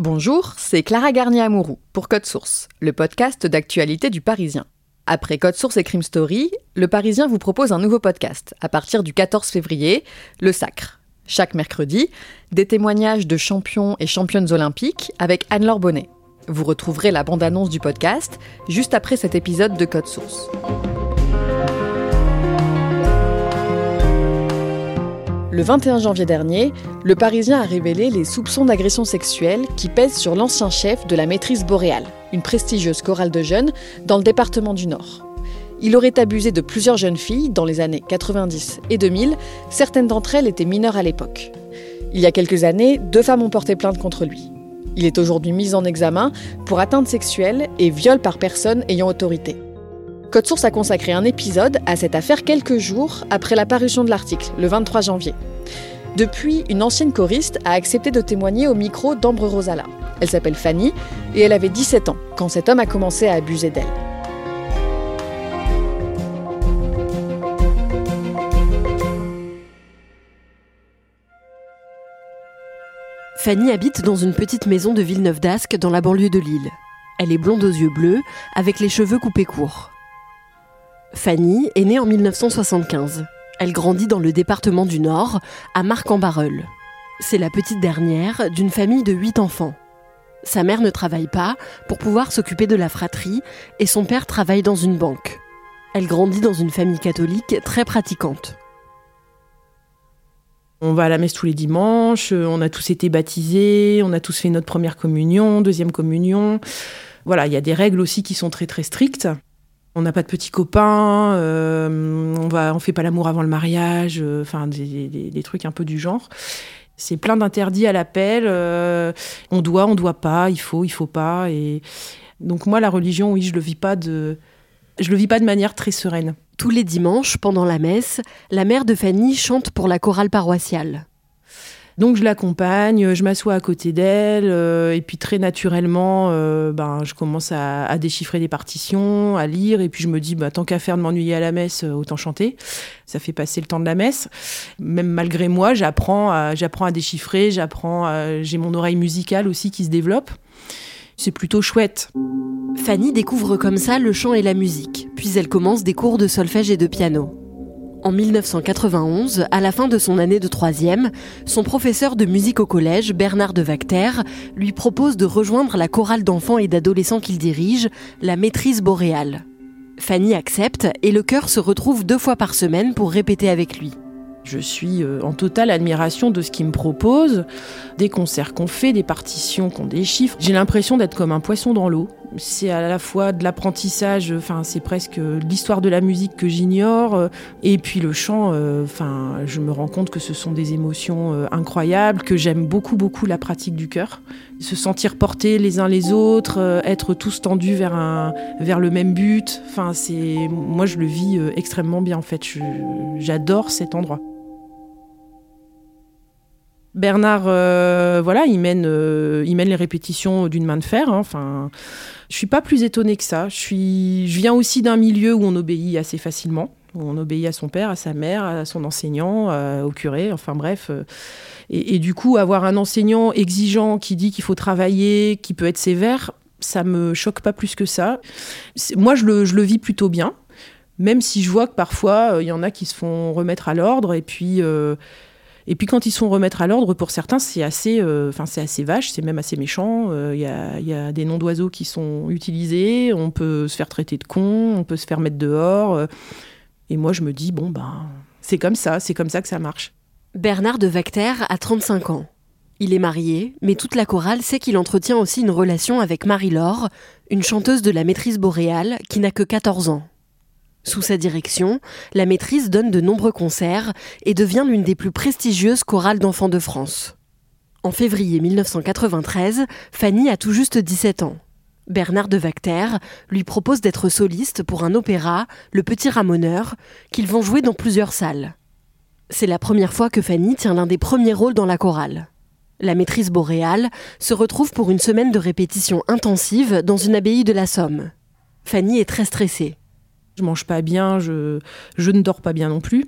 Bonjour, c'est Clara Garnier-Amouroux pour Code Source, le podcast d'actualité du Parisien. Après Code Source et Crime Story, le Parisien vous propose un nouveau podcast à partir du 14 février, Le Sacre. Chaque mercredi, des témoignages de champions et championnes olympiques avec Anne-Laure Bonnet. Vous retrouverez la bande-annonce du podcast juste après cet épisode de Code Source. Le 21 janvier dernier, le Parisien a révélé les soupçons d'agression sexuelle qui pèsent sur l'ancien chef de la maîtrise boréale, une prestigieuse chorale de jeunes dans le département du Nord. Il aurait abusé de plusieurs jeunes filles dans les années 90 et 2000, certaines d'entre elles étaient mineures à l'époque. Il y a quelques années, deux femmes ont porté plainte contre lui. Il est aujourd'hui mis en examen pour atteinte sexuelle et viol par personne ayant autorité. Code Source a consacré un épisode à cette affaire quelques jours après la parution de l'article, le 23 janvier. Depuis, une ancienne choriste a accepté de témoigner au micro d'Ambre Rosala. Elle s'appelle Fanny et elle avait 17 ans quand cet homme a commencé à abuser d'elle. Fanny habite dans une petite maison de Villeneuve d'Ascq dans la banlieue de Lille. Elle est blonde aux yeux bleus, avec les cheveux coupés courts. Fanny est née en 1975. Elle grandit dans le département du Nord, à Marc-en-Barœul. C'est la petite dernière d'une famille de huit enfants. Sa mère ne travaille pas pour pouvoir s'occuper de la fratrie et son père travaille dans une banque. Elle grandit dans une famille catholique très pratiquante. On va à la messe tous les dimanches, on a tous été baptisés, on a tous fait notre première communion, deuxième communion. Voilà, il y a des règles aussi qui sont très très strictes. On n'a pas de petits copains, euh, on va, on fait pas l'amour avant le mariage, euh, enfin des, trucs un peu du genre. C'est plein d'interdits à l'appel. euh, on doit, on doit pas, il faut, il faut pas. Et donc moi, la religion, oui, je le vis pas de, je le vis pas de manière très sereine. Tous les dimanches, pendant la messe, la mère de Fanny chante pour la chorale paroissiale. Donc je l'accompagne, je m'assois à côté d'elle, euh, et puis très naturellement, euh, ben, je commence à, déchiffrer des partitions, à lire, et puis je me dis, bah, tant qu'à faire de m'ennuyer à la messe, euh, autant chanter. Ça fait passer le temps de la messe. Même malgré moi, j'apprends à, j'apprends à déchiffrer, j'apprends, j'ai mon oreille musicale aussi qui se développe. C'est plutôt chouette. Fanny découvre comme ça le chant et la musique, puis elle commence des cours de solfège et de piano. En 1991, à la fin de son année de troisième, son professeur de musique au collège, Bernard de Vacter, lui propose de rejoindre la chorale d'enfants et d'adolescents qu'il dirige, la Maîtrise boréale. Fanny accepte et le chœur se retrouve deux fois par semaine pour répéter avec lui. Je suis euh, en totale admiration de ce qu'il me propose, des concerts qu'on fait, des partitions qu'on déchiffre. J'ai l'impression d'être comme un poisson dans l'eau. C'est à la fois de l'apprentissage, enfin c'est presque l'histoire de la musique que j'ignore, euh, et puis le chant. euh, Enfin, je me rends compte que ce sont des émotions euh, incroyables, que j'aime beaucoup beaucoup la pratique du cœur, se sentir portés les uns les autres, être tous tendus vers un vers le même but. Enfin, c'est moi je le vis extrêmement bien en fait. J'adore cet endroit. Bernard, euh, voilà, il mène, euh, il mène les répétitions d'une main de fer. hein. Enfin, je suis pas plus étonnée que ça. Je suis, je viens aussi d'un milieu où on obéit assez facilement, où on obéit à son père, à sa mère, à son enseignant, au curé. Enfin bref. euh, et, et du coup, avoir un enseignant exigeant qui dit qu'il faut travailler, qui peut être sévère, ça me choque pas plus que ça. Moi, je le, je le vis plutôt bien, même si je vois que parfois il y en a qui se font remettre à l'ordre et puis. Euh, Et puis quand ils sont remettre à l'ordre, pour certains, c'est assez, euh, c'est assez vache, c'est même assez méchant. Il y, a, des noms d'oiseaux qui sont utilisés, on peut se faire traiter de con, on peut se faire mettre dehors. et moi, je me dis bon ben, c'est comme ça, c'est comme ça que ça marche. Bernard de Vacter a 35 ans. Il est marié, mais toute la chorale sait qu'il entretient aussi une relation avec Marie-Laure, une chanteuse de la maîtrise boréale qui n'a que 14 ans. Sous sa direction, la maîtrise donne de nombreux concerts et devient l'une des plus prestigieuses chorales d'enfants de France. En février 1993, Fanny a tout juste 17 ans. Bernard de Vacter lui propose d'être soliste pour un opéra, Le Petit Ramoneur, qu'ils vont jouer dans plusieurs salles. C'est la première fois que Fanny tient l'un des premiers rôles dans la chorale. La maîtrise boréale se retrouve pour une semaine de répétition intensive dans une abbaye de la Somme. Fanny est très stressée. Je mange pas bien, je, ne dors pas bien non plus.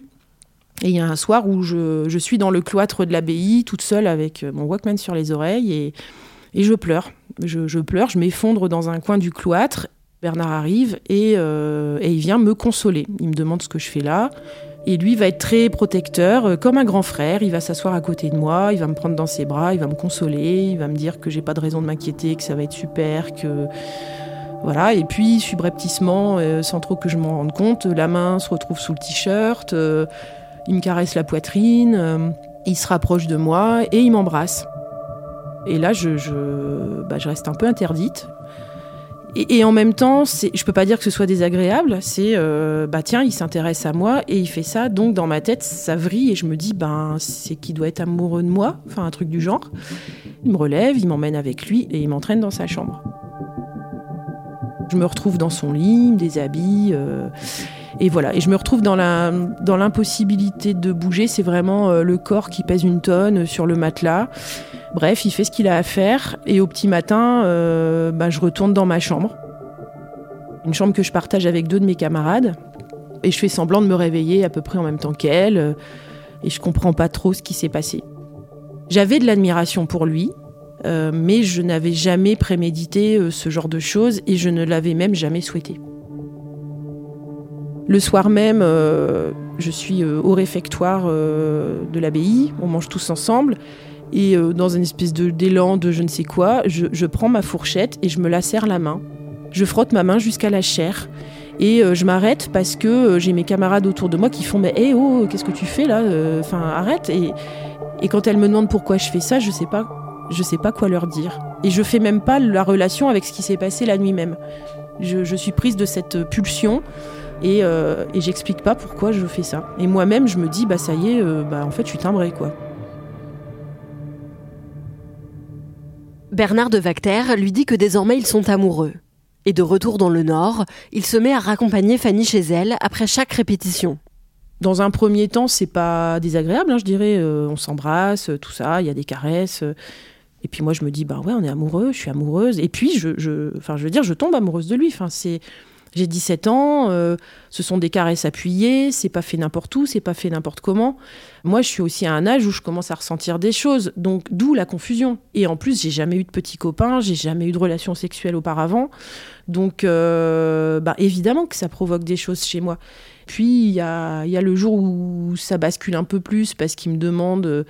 Et il y a un soir où je, suis dans le cloître de l'abbaye, toute seule avec mon Walkman sur les oreilles, et, je pleure. Je, je pleure, je m'effondre dans un coin du cloître. Bernard arrive et, euh, et il vient me consoler. Il me demande ce que je fais là. Et lui va être très protecteur, euh, comme un grand frère. Il va s'asseoir à côté de moi, il va me prendre dans ses bras, il va me consoler, il va me dire que j'ai pas de raison de m'inquiéter, que ça va être super, que voilà. Et puis subrepticement, euh, sans trop que je m'en rende compte, la main se retrouve sous le t-shirt, euh, il me caresse la poitrine, il se rapproche de moi et il m'embrasse. Et là, je, je, bah, je reste un peu interdite. Et, en même temps, je peux pas dire que ce soit désagréable. C'est euh, bah tiens, il s'intéresse à moi et il fait ça. Donc dans ma tête, ça vrille et je me dis ben c'est qu'il doit être amoureux de moi, enfin un truc du genre. Il me relève, il m'emmène avec lui et il m'entraîne dans sa chambre. Je me retrouve dans son lit, me déshabille. Euh, et voilà, et je me retrouve dans dans l'impossibilité de bouger. C'est vraiment euh, le corps qui pèse une tonne sur le matelas. Bref, il fait ce qu'il a à faire et au petit matin, euh, bah, je retourne dans ma chambre. Une chambre que je partage avec deux de mes camarades. Et je fais semblant de me réveiller à peu près en même temps qu'elle. Et je comprends pas trop ce qui s'est passé. J'avais de l'admiration pour lui, euh, mais je n'avais jamais prémédité ce genre de choses et je ne l'avais même jamais souhaité. Le soir même, je suis au réfectoire de l'abbaye, on mange tous ensemble, et euh, dans une espèce d'élan de je ne sais quoi, je, prends ma fourchette et je me la serre la main. Je frotte ma main jusqu'à la chair. Et euh, je m'arrête parce que euh, j'ai mes camarades autour de moi qui font Mais hé, oh, qu'est-ce que tu fais là? Enfin, arrête. Et, quand elles me demandent pourquoi je fais ça, je sais pas. Je sais pas quoi leur dire. Et je fais même pas la relation avec ce qui s'est passé la nuit même. Je, suis prise de cette pulsion et, et j'explique pas pourquoi je fais ça. Et moi-même, je me dis, bah ça y est, bah en fait, je suis timbrée, quoi. Bernard de Vacter lui dit que désormais ils sont amoureux. Et de retour dans le Nord, il se met à raccompagner Fanny chez elle après chaque répétition. Dans un premier temps, c'est pas désagréable, hein, je dirais. Euh, on s'embrasse, tout ça, il y a des caresses. Et puis moi, je me dis, bah ouais, on est amoureux, je suis amoureuse. Et puis, je, enfin, je veux dire, je tombe amoureuse de lui. Enfin, c'est, j'ai 17 ans, euh, ce sont des caresses appuyées, c'est pas fait n'importe où, c'est pas fait n'importe comment. Moi, je suis aussi à un âge où je commence à ressentir des choses, donc d'où la confusion. Et en plus, j'ai jamais eu de petits copains, j'ai jamais eu de relations sexuelles auparavant, donc euh, bah, évidemment que ça provoque des choses chez moi. Puis il y a, y a, le jour où ça bascule un peu plus parce qu'il me demande euh,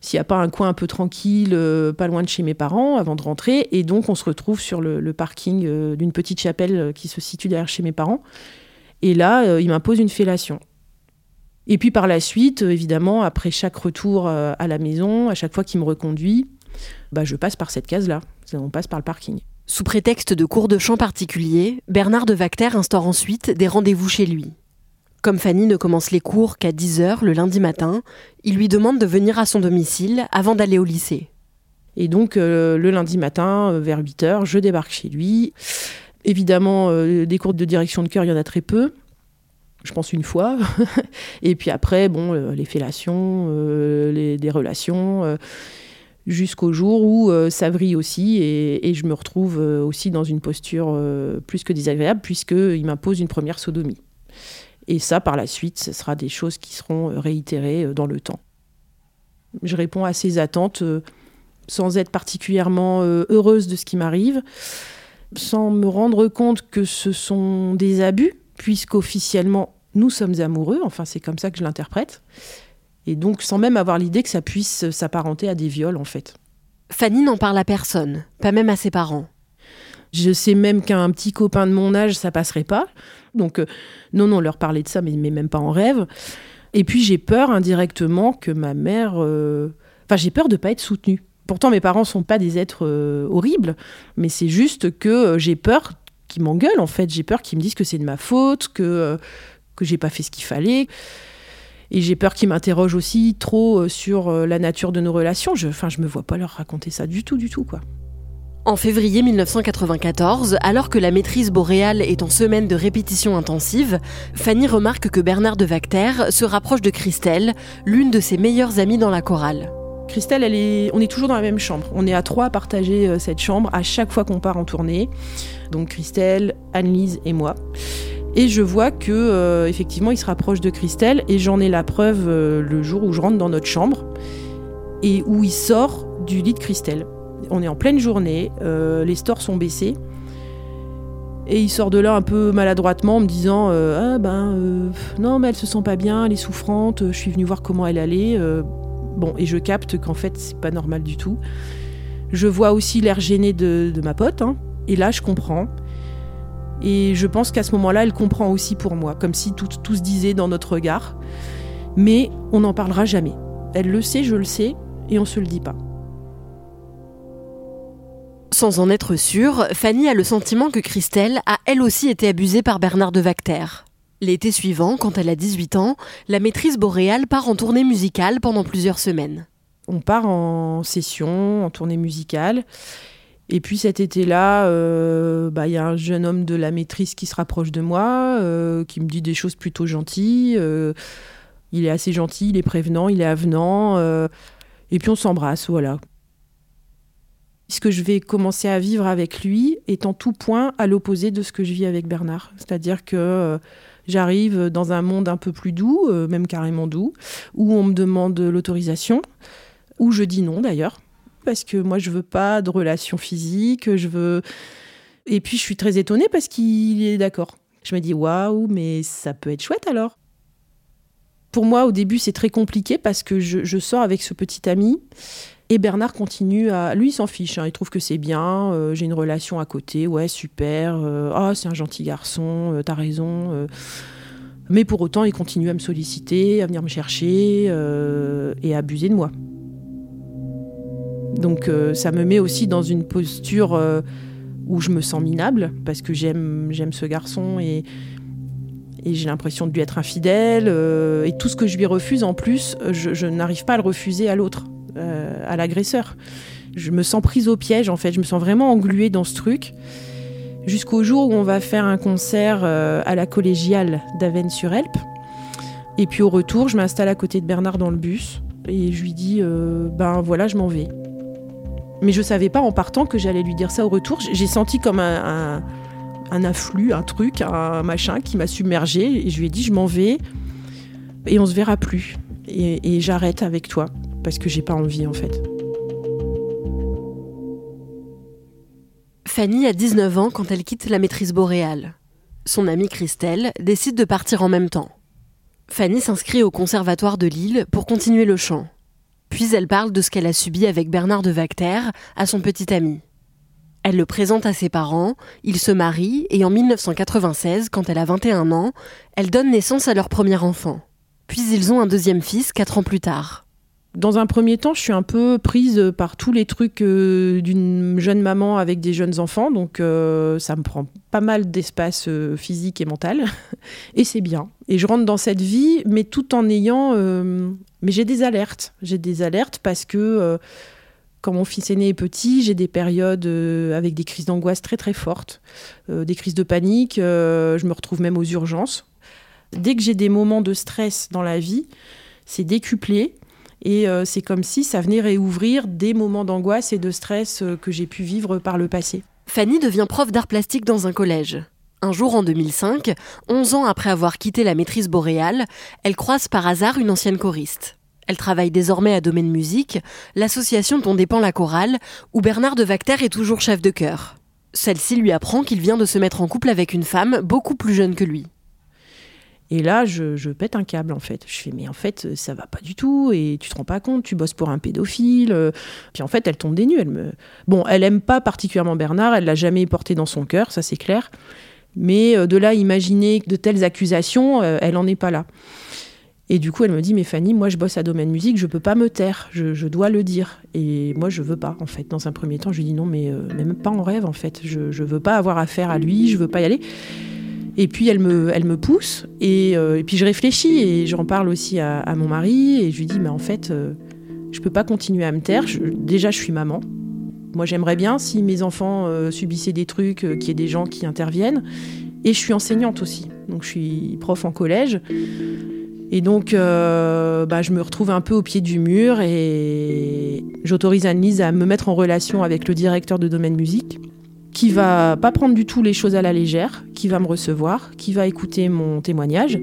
s'il n'y a pas un coin un peu tranquille, euh, pas loin de chez mes parents, avant de rentrer. Et donc, on se retrouve sur le, parking euh, d'une petite chapelle euh, qui se situe derrière chez mes parents. Et là, il m'impose une fellation. Et puis par la suite, évidemment, après chaque retour à la maison, à chaque fois qu'il me reconduit, bah, je passe par cette case-là. On passe par le parking. Sous prétexte de cours de chant particuliers, Bernard de Vacter instaure ensuite des rendez-vous chez lui. Comme Fanny ne commence les cours qu'à 10h le lundi matin, il lui demande de venir à son domicile avant d'aller au lycée. Et donc euh, le lundi matin, euh, vers 8h, je débarque chez lui. Évidemment, euh, des cours de direction de cœur, il y en a très peu. Je pense une fois. et puis après, bon, les fellations, les, des relations jusqu'au jour où ça vrille aussi et, et, je me retrouve aussi dans une posture plus que désagréable puisqu'il m'impose une première sodomie. Et ça, par la suite, ce sera des choses qui seront euh, réitérées euh, dans le temps. Je réponds à ces attentes euh, sans être particulièrement heureuse de ce qui m'arrive, sans me rendre compte que ce sont des abus, puisqu'officiellement, nous sommes amoureux, enfin c'est comme ça que je l'interprète. Et donc sans même avoir l'idée que ça puisse s'apparenter à des viols en fait. Fanny n'en parle à personne, pas même à ses parents. Je sais même qu'un petit copain de mon âge, ça passerait pas. Donc, euh, non, non, leur parler de ça, mais, même pas en rêve. Et puis, j'ai peur indirectement que ma mère. Euh, enfin, j'ai peur de pas être soutenue. Pourtant, mes parents sont pas des êtres euh, horribles, mais c'est juste que j'ai peur qu'ils m'engueulent, en fait. J'ai peur qu'ils me disent que c'est de ma faute, que, que j'ai pas fait ce qu'il fallait. Et j'ai peur qu'ils m'interrogent aussi trop sur la nature de nos relations. Je, enfin, je me vois pas leur raconter ça du tout, du tout, quoi. En février 1994, alors que la maîtrise boréale est en semaine de répétition intensive, Fanny remarque que Bernard de Vacter se rapproche de Christelle, l'une de ses meilleures amies dans la chorale. Christelle, on est toujours dans la même chambre. On est à trois à partager euh, cette chambre à chaque fois qu'on part en tournée. Donc Christelle, Anne-Lise et moi. Et je vois que euh, effectivement, il se rapproche de Christelle et j'en ai la preuve euh, le jour où je rentre dans notre chambre et où il sort du lit de Christelle. On est en pleine journée, euh, les stores sont baissés. Et il sort de là un peu maladroitement en me disant euh, Ah ben euh, non, mais elle se sent pas bien, elle est souffrante, je suis venu voir comment elle allait. bon, et je capte qu'en fait, c'est pas normal du tout. Je vois aussi l'air gêné de, ma pote, hein. et là, je comprends. Et je pense qu'à ce moment-là, elle comprend aussi pour moi, comme si tout, tout se disait dans notre regard. Mais on n'en parlera jamais. Elle le sait, je le sais, et on se le dit pas. Sans en être sûre, Fanny a le sentiment que Christelle a elle aussi été abusée par Bernard de Vacter. L'été suivant, quand elle a 18 ans, la maîtrise boréale part en tournée musicale pendant plusieurs semaines. On part en session, en tournée musicale. Et puis cet été-là, euh, bah, il y a un jeune homme de la maîtrise qui se rapproche de moi, euh, qui me dit des choses plutôt gentilles. Euh, il est assez gentil, il est prévenant, il est avenant. et puis on s'embrasse, voilà ce que je vais commencer à vivre avec lui est en tout point à l'opposé de ce que je vis avec Bernard. C'est-à-dire que euh, j'arrive dans un monde un peu plus doux, euh, même carrément doux, où on me demande l'autorisation, où je dis non d'ailleurs, parce que moi je veux pas de relation physique, je veux. Et puis je suis très étonnée parce qu'il est d'accord. Je me dis waouh, mais ça peut être chouette alors. Pour moi, au début, c'est très compliqué parce que je sors avec ce petit ami et Bernard continue à. Lui, il s'en fiche. Hein. Il trouve que c'est bien. Euh, j'ai une relation à côté. Ouais, super. Ah, c'est un gentil garçon. Euh, t'as raison. Mais pour autant, il continue à me solliciter, à venir me chercher et à abuser de moi. Donc, ça me met aussi dans une posture où je me sens minable parce que j'aime, j'aime ce garçon et, et j'ai l'impression de lui être infidèle. et tout ce que je lui refuse, en plus, je n'arrive pas à le refuser à l'autre. Euh, à l'agresseur. Je me sens prise au piège en fait, je me sens vraiment engluée dans ce truc. Jusqu'au jour où on va faire un concert euh, à la collégiale d'Avennes-sur-Helpe. Et puis au retour, je m'installe à côté de Bernard dans le bus et je lui dis euh, ben voilà, je m'en vais. Mais je savais pas en partant que j'allais lui dire ça au retour. J'ai senti comme un, afflux, un truc, un machin qui m'a submergé et je lui ai dit je m'en vais et on se verra plus et j'arrête avec toi parce que j'ai pas envie en fait. Fanny a 19 ans quand elle quitte la maîtrise boréale. Son amie Christelle décide de partir en même temps. Fanny s'inscrit au conservatoire de Lille pour continuer le chant. Puis elle parle de ce qu'elle a subi avec Bernard de Vacter à son petit ami. Elle le présente à ses parents, ils se marient et en 1996, quand elle a 21 ans, elle donne naissance à leur premier enfant. Puis ils ont un deuxième fils quatre ans plus tard. Dans un premier temps, je suis un peu prise par tous les trucs euh, d'une jeune maman avec des jeunes enfants, donc euh, ça me prend pas mal d'espace euh, physique et mental, et c'est bien. Et je rentre dans cette vie, mais tout en ayant... mais j'ai des alertes, j'ai des alertes parce que quand mon fils aîné est petit, j'ai des périodes avec des crises d'angoisse très très fortes, des crises de panique, je me retrouve même aux urgences. Dès que j'ai des moments de stress dans la vie, c'est décuplé. Et euh, c'est comme si ça venait réouvrir des moments d'angoisse et de stress euh, que j'ai pu vivre par le passé. Fanny devient prof d'art plastique dans un collège. Un jour en 2005, 11 ans après avoir quitté la maîtrise boréale, elle croise par hasard une ancienne choriste. Elle travaille désormais à Domaine Musique, l'association dont dépend la chorale, où Bernard de Vacter est toujours chef de chœur. Celle-ci lui apprend qu'il vient de se mettre en couple avec une femme beaucoup plus jeune que lui. Et là, je, pète un câble, en fait. Je fais, mais en fait, ça va pas du tout, et tu te rends pas compte, tu bosses pour un pédophile. Euh. Puis en fait, elle tombe des nues. Elle me... Bon, elle aime pas particulièrement Bernard, elle l'a jamais porté dans son cœur, ça c'est clair. Mais euh, de là, imaginer de telles accusations, euh, elle en est pas là. Et du coup, elle me dit, mais Fanny, moi je bosse à Domaine Musique, je peux pas me taire, je, dois le dire. Et moi, je veux pas, en fait. Dans un premier temps, je lui dis non, mais, même pas en rêve, en fait. Je, je veux pas avoir affaire à lui, je veux pas y aller. Et puis elle me, elle me pousse euh, et, puis je réfléchis et j'en parle aussi à, mon mari et je lui dis mais en fait euh, je peux pas continuer à me taire. déjà je suis maman. Moi j'aimerais bien si mes enfants euh, subissaient des trucs qu'il y ait des gens qui interviennent. Et je suis enseignante aussi, donc je suis prof en collège. Et donc, bah, je me retrouve un peu au pied du mur et j'autorise Anne-Lise à me mettre en relation avec le directeur de domaine musique qui va pas prendre du tout les choses à la légère, qui va me recevoir, qui va écouter mon témoignage,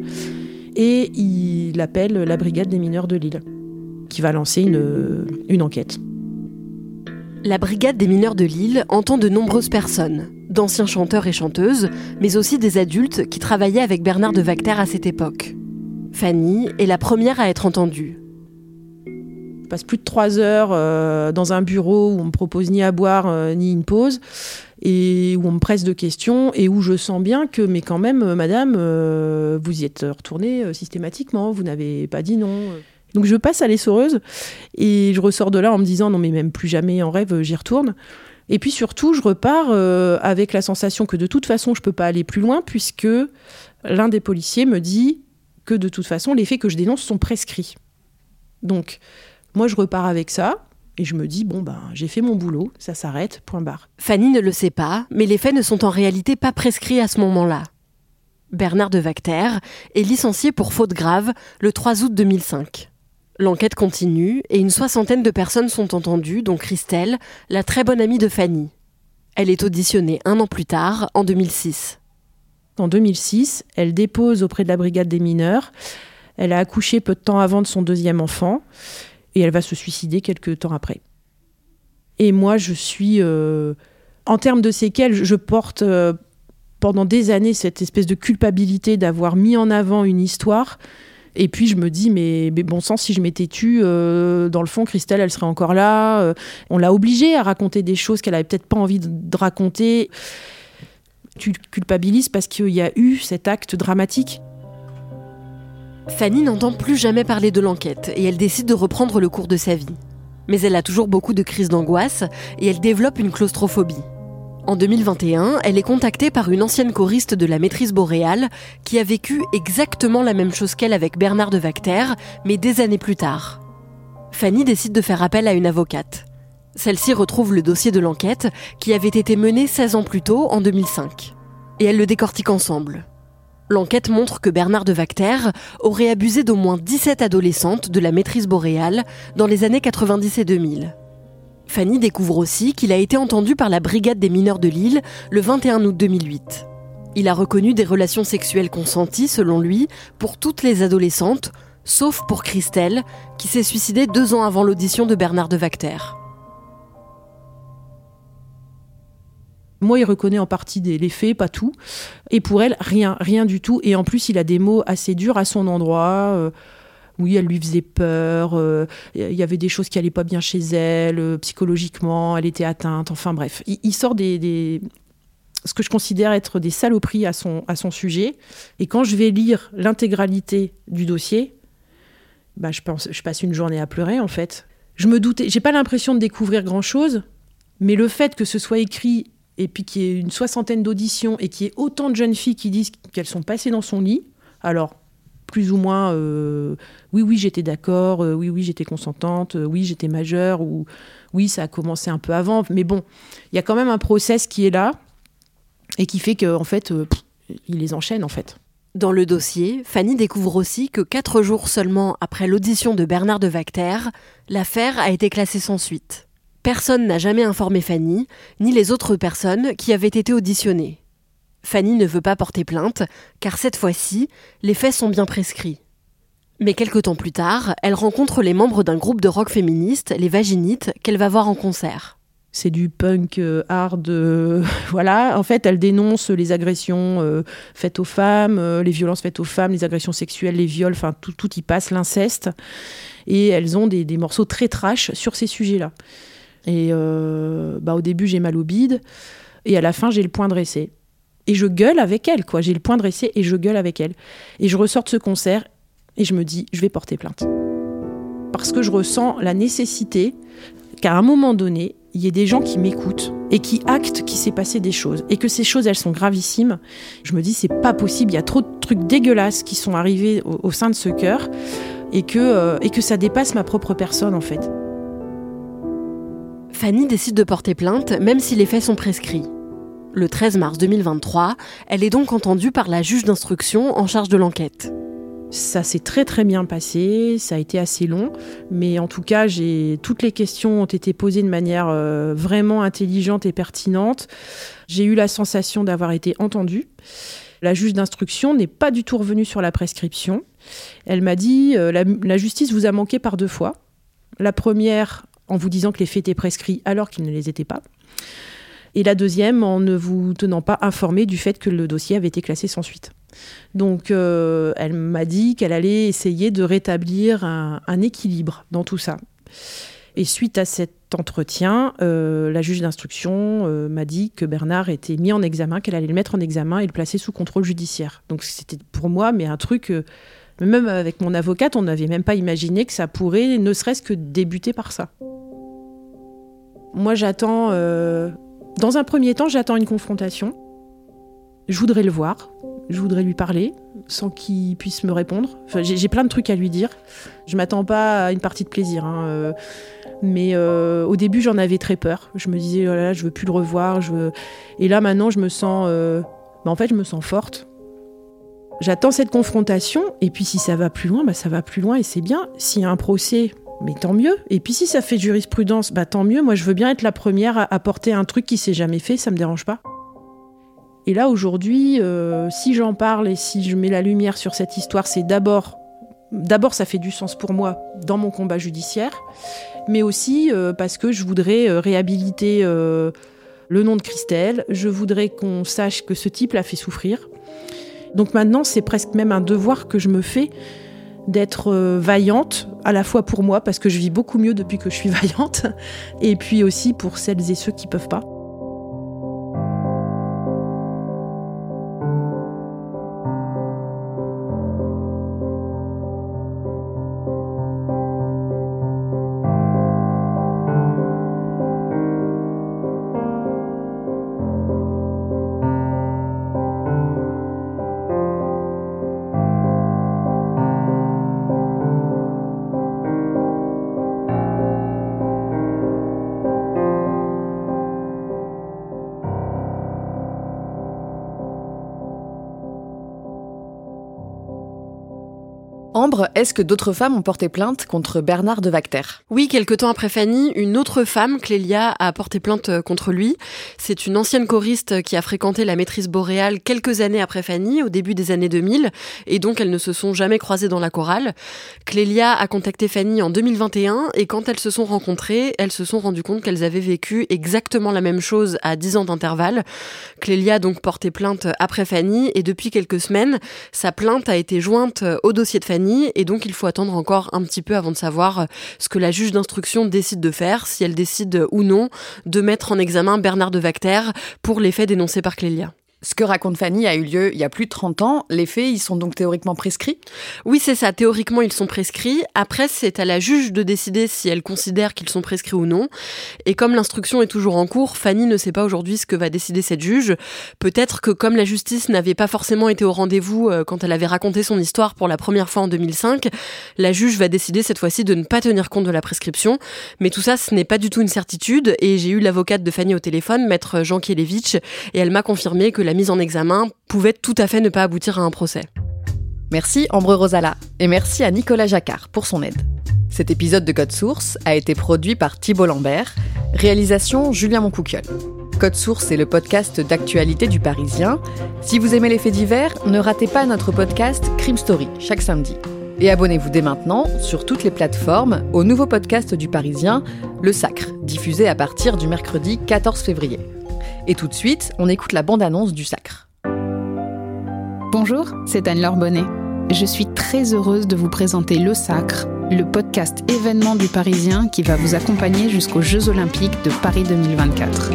et il appelle la brigade des mineurs de Lille, qui va lancer une, une enquête. La brigade des mineurs de Lille entend de nombreuses personnes, d'anciens chanteurs et chanteuses, mais aussi des adultes qui travaillaient avec Bernard de Vacter à cette époque. Fanny est la première à être entendue. Je passe plus de trois heures euh, dans un bureau où on me propose ni à boire euh, ni une pause et où on me presse de questions et où je sens bien que, mais quand même, euh, madame, vous y êtes retournée systématiquement, vous n'avez pas dit non. Donc je passe à l'essoreuse et je ressors de là en me disant non mais même plus jamais en rêve j'y retourne. Et puis surtout je repars avec la sensation que de toute façon je peux pas aller plus loin puisque l'un des policiers me dit que de toute façon les faits que je dénonce sont prescrits. Donc moi je repars avec ça et je me dis, bon, ben, j'ai fait mon boulot, ça s'arrête, point barre. Fanny ne le sait pas, mais les faits ne sont en réalité pas prescrits à ce moment-là. Bernard de Vacter est licencié pour faute grave le 3 août 2005. L'enquête continue et une soixantaine de personnes sont entendues, dont Christelle, la très bonne amie de Fanny. Elle est auditionnée un an plus tard, en 2006. En 2006, elle dépose auprès de la brigade des mineurs. Elle a accouché peu de temps avant de son deuxième enfant et elle va se suicider quelques temps après. Et moi, je suis, euh, en termes de séquelles, je porte euh, pendant des années cette espèce de culpabilité d'avoir mis en avant une histoire. Et puis je me dis, mais, bon sang, si je m'étais tue, euh, dans le fond, Christelle, elle serait encore là. on l'a obligée à raconter des choses qu'elle avait peut-être pas envie de raconter. Tu culpabilises parce qu'il y a eu cet acte dramatique. Fanny n'entend plus jamais parler de l'enquête et elle décide de reprendre le cours de sa vie. Mais elle a toujours beaucoup de crises d'angoisse et elle développe une claustrophobie. En 2021, elle est contactée par une ancienne choriste de la maîtrise boréale qui a vécu exactement la même chose qu'elle avec Bernard de Vacter, mais des années plus tard. Fanny décide de faire appel à une avocate. Celle-ci retrouve le dossier de l'enquête qui avait été mené 16 ans plus tôt, en 2005. Et elle le décortique ensemble. L'enquête montre que Bernard de Vacter aurait abusé d'au moins 17 adolescentes de la maîtrise boréale dans les années 90 et 2000. Fanny découvre aussi qu'il a été entendu par la brigade des mineurs de Lille le 21 août 2008. Il a reconnu des relations sexuelles consenties, selon lui, pour toutes les adolescentes, sauf pour Christelle, qui s'est suicidée deux ans avant l'audition de Bernard de Vacter. Moi, il reconnaît en partie les faits, pas tout. Et pour elle, rien, rien du tout. Et en plus, il a des mots assez durs à son endroit. Euh, oui, elle lui faisait peur. Euh, il y avait des choses qui allaient pas bien chez elle, euh, psychologiquement, elle était atteinte. Enfin bref, il, sort des, ce que je considère être des saloperies à son, à son sujet. Et quand je vais lire l'intégralité du dossier, bah, je passe une journée à pleurer en fait. Je me doutais, j'ai pas l'impression de découvrir grand chose, mais le fait que ce soit écrit et puis qu'il y ait une soixantaine d'auditions et qu'il y ait autant de jeunes filles qui disent qu'elles sont passées dans son lit, alors plus ou moins, euh, oui, oui, j'étais d'accord, euh, oui, oui, j'étais consentante, euh, oui, j'étais majeure, ou oui, ça a commencé un peu avant, mais bon, il y a quand même un process qui est là et qui fait qu'en en fait, il les enchaîne en fait. Dans le dossier, Fanny découvre aussi que quatre jours seulement après l'audition de Bernard de Vacter, l'affaire a été classée sans suite. Personne n'a jamais informé Fanny, ni les autres personnes qui avaient été auditionnées. Fanny ne veut pas porter plainte, car cette fois-ci, les faits sont bien prescrits. Mais quelque temps plus tard, elle rencontre les membres d'un groupe de rock féministe, les Vaginites, qu'elle va voir en concert. c'est du punk euh, hard. euh, voilà. En fait, elle dénonce les agressions euh, faites aux femmes, les violences faites aux femmes, les agressions sexuelles, les viols, enfin tout, tout y passe, l'inceste. Et elles ont des, des morceaux très trash sur ces sujets-là. Et euh, bah, au début, j'ai mal au bide. Et à la fin, j'ai le point dressé. Et je gueule avec elle, quoi. J'ai le point dressé et je gueule avec elle. Et je ressors de ce concert et je me dis, je vais porter plainte. Parce que je ressens la nécessité qu'à un moment donné, il y ait des gens qui m'écoutent et qui actent qu'il s'est passé des choses. Et que ces choses, elles sont gravissimes. Je me dis, c'est pas possible. Il y a trop de trucs dégueulasses qui sont arrivés au, sein de ce cœur et que, euh, et que ça dépasse ma propre personne, en fait. Fanny décide de porter plainte, même si les faits sont prescrits. Le 13 mars 2023, elle est donc entendue par la juge d'instruction en charge de l'enquête. Ça s'est très très bien passé, ça a été assez long, mais en tout cas, toutes les questions ont été posées de manière euh, vraiment intelligente et pertinente. J'ai eu la sensation d'avoir été entendue. La juge d'instruction n'est pas du tout revenue sur la prescription. Elle m'a dit euh, la justice vous a manqué par deux fois. La première en vous disant que les faits étaient prescrits alors qu'ils ne les étaient pas. Et la deuxième en ne vous tenant pas informé du fait que le dossier avait été classé sans suite. Donc, euh, elle m'a dit qu'elle allait essayer de rétablir un, équilibre dans tout ça. Et suite à cet entretien, euh, la juge d'instruction euh, m'a dit que Bernard était mis en examen, qu'elle allait le mettre en examen et le placer sous contrôle judiciaire. Donc, c'était pour moi, mais un truc. Même avec mon avocate, on n'avait même pas imaginé que ça pourrait, ne serait-ce que débuter par ça. Moi, j'attends. euh, dans un premier temps, j'attends une confrontation. Je voudrais le voir, je voudrais lui parler sans qu'il puisse me répondre. J'ai plein de trucs à lui dire. Je m'attends pas à une partie de plaisir, hein, euh, mais euh, au début j'en avais très peur. Je me disais oh là je veux plus le revoir. Et là maintenant je me sens, bah, en fait je me sens forte. J'attends cette confrontation et puis si ça va plus loin, bah, ça va plus loin et c'est bien. S'il y a un procès, mais tant mieux. Et puis si ça fait jurisprudence, bah tant mieux. Moi je veux bien être la première à apporter un truc qui s'est jamais fait, ça me dérange pas. Et là, aujourd'hui, euh, si j'en parle et si je mets la lumière sur cette histoire, c'est d'abord, d'abord, ça fait du sens pour moi dans mon combat judiciaire, mais aussi euh, parce que je voudrais euh, réhabiliter le nom de Christelle. Je voudrais qu'on sache que ce type l'a fait souffrir. Donc maintenant, c'est presque même un devoir que je me fais d'être euh, vaillante, à la fois pour moi, parce que je vis beaucoup mieux depuis que je suis vaillante, et puis aussi pour celles et ceux qui peuvent pas. Ambre, est-ce que d'autres femmes ont porté plainte contre Bernard de Vacter Oui, quelque temps après Fanny, une autre femme, Clélia, a porté plainte euh, contre lui. C'est une ancienne choriste qui a fréquenté la maîtrise boréale quelques années après Fanny, au début des années 2000, et donc elles ne se sont jamais croisées dans la chorale. Clélia a contacté Fanny en 2021, et quand elles se sont rencontrées, elles se sont rendues compte qu'elles avaient vécu exactement la même chose à 10 ans d'intervalle. Clélia a donc porté plainte après Fanny, et depuis quelques semaines, sa plainte a été jointe au dossier de Fanny, et donc il faut attendre encore un petit peu avant de savoir ce que la juge d'instruction décide de faire, si elle décide ou non de mettre en examen Bernard de Vacter pour les faits dénoncés par Clélia. Ce que raconte Fanny a eu lieu il y a plus de 30 ans. Les faits, ils sont donc théoriquement prescrits? Oui, c'est ça. Théoriquement, ils sont prescrits. Après, c'est à la juge de décider si elle considère qu'ils sont prescrits ou non. Et comme l'instruction est toujours en cours, Fanny ne sait pas aujourd'hui ce que va décider cette juge. Peut-être que comme la justice n'avait pas forcément été au rendez-vous euh, quand elle avait raconté son histoire pour la première fois en 2005, la juge va décider cette fois-ci de ne pas tenir compte de la prescription. Mais tout ça, ce n'est pas du tout une certitude. Et j'ai eu l'avocate de Fanny au téléphone, maître Jean Kielewicz, et elle m'a confirmé que la mise en examen pouvait tout à fait ne pas aboutir à un procès. Merci Ambre Rosala et merci à Nicolas Jacquard pour son aide. Cet épisode de Code Source a été produit par Thibault Lambert, réalisation Julien Moncouquiol. Code Source est le podcast d'actualité du Parisien. Si vous aimez les faits divers, ne ratez pas notre podcast Crime Story chaque samedi. Et abonnez-vous dès maintenant sur toutes les plateformes au nouveau podcast du Parisien, Le Sacre, diffusé à partir du mercredi 14 février. Et tout de suite, on écoute la bande-annonce du Sacre. Bonjour, c'est Anne-Laure Bonnet. Je suis très heureuse de vous présenter Le Sacre, le podcast événement du Parisien qui va vous accompagner jusqu'aux Jeux Olympiques de Paris 2024.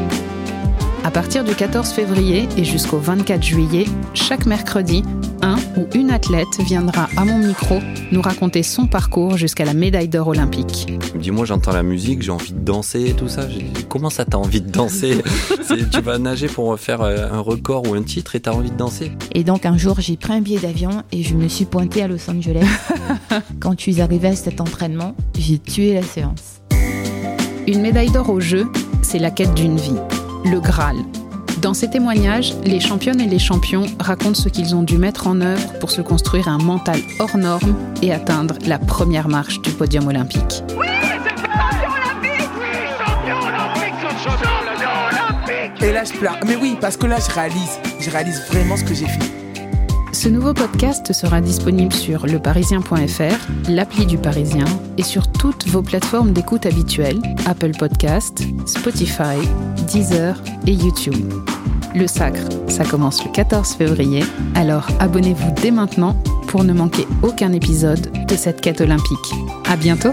À partir du 14 février et jusqu'au 24 juillet, chaque mercredi, un ou une athlète viendra à mon micro nous raconter son parcours jusqu'à la médaille d'or olympique. Dis-moi, j'entends la musique, j'ai envie de danser et tout ça. Comment ça t'as envie de danser? Tu vas nager pour faire euh, un record ou un titre et t'as envie de danser Et donc un jour, j'ai pris un billet d'avion et je me suis pointée à Los Angeles. Quand je suis arrivée à cet entraînement, j'ai tué la séance. Une médaille d'or au jeu, c'est la quête d'une vie le Graal. Dans ces témoignages, les championnes et les champions racontent ce qu'ils ont dû mettre en œuvre pour se construire un mental hors norme et atteindre la première marche du podium olympique. Oui, c'est champion olympique Oui, champion olympique Champion olympique Et là, je pleure. Mais oui, parce que là, je réalise. Je réalise vraiment ce que j'ai fait. Ce nouveau podcast sera disponible sur leparisien.fr, l'appli du Parisien et sur toutes vos plateformes d'écoute habituelles, Apple Podcast, Spotify, Deezer et YouTube. Le Sacre, ça commence le 14 février, alors abonnez-vous dès maintenant pour ne manquer aucun épisode de cette quête olympique. À bientôt!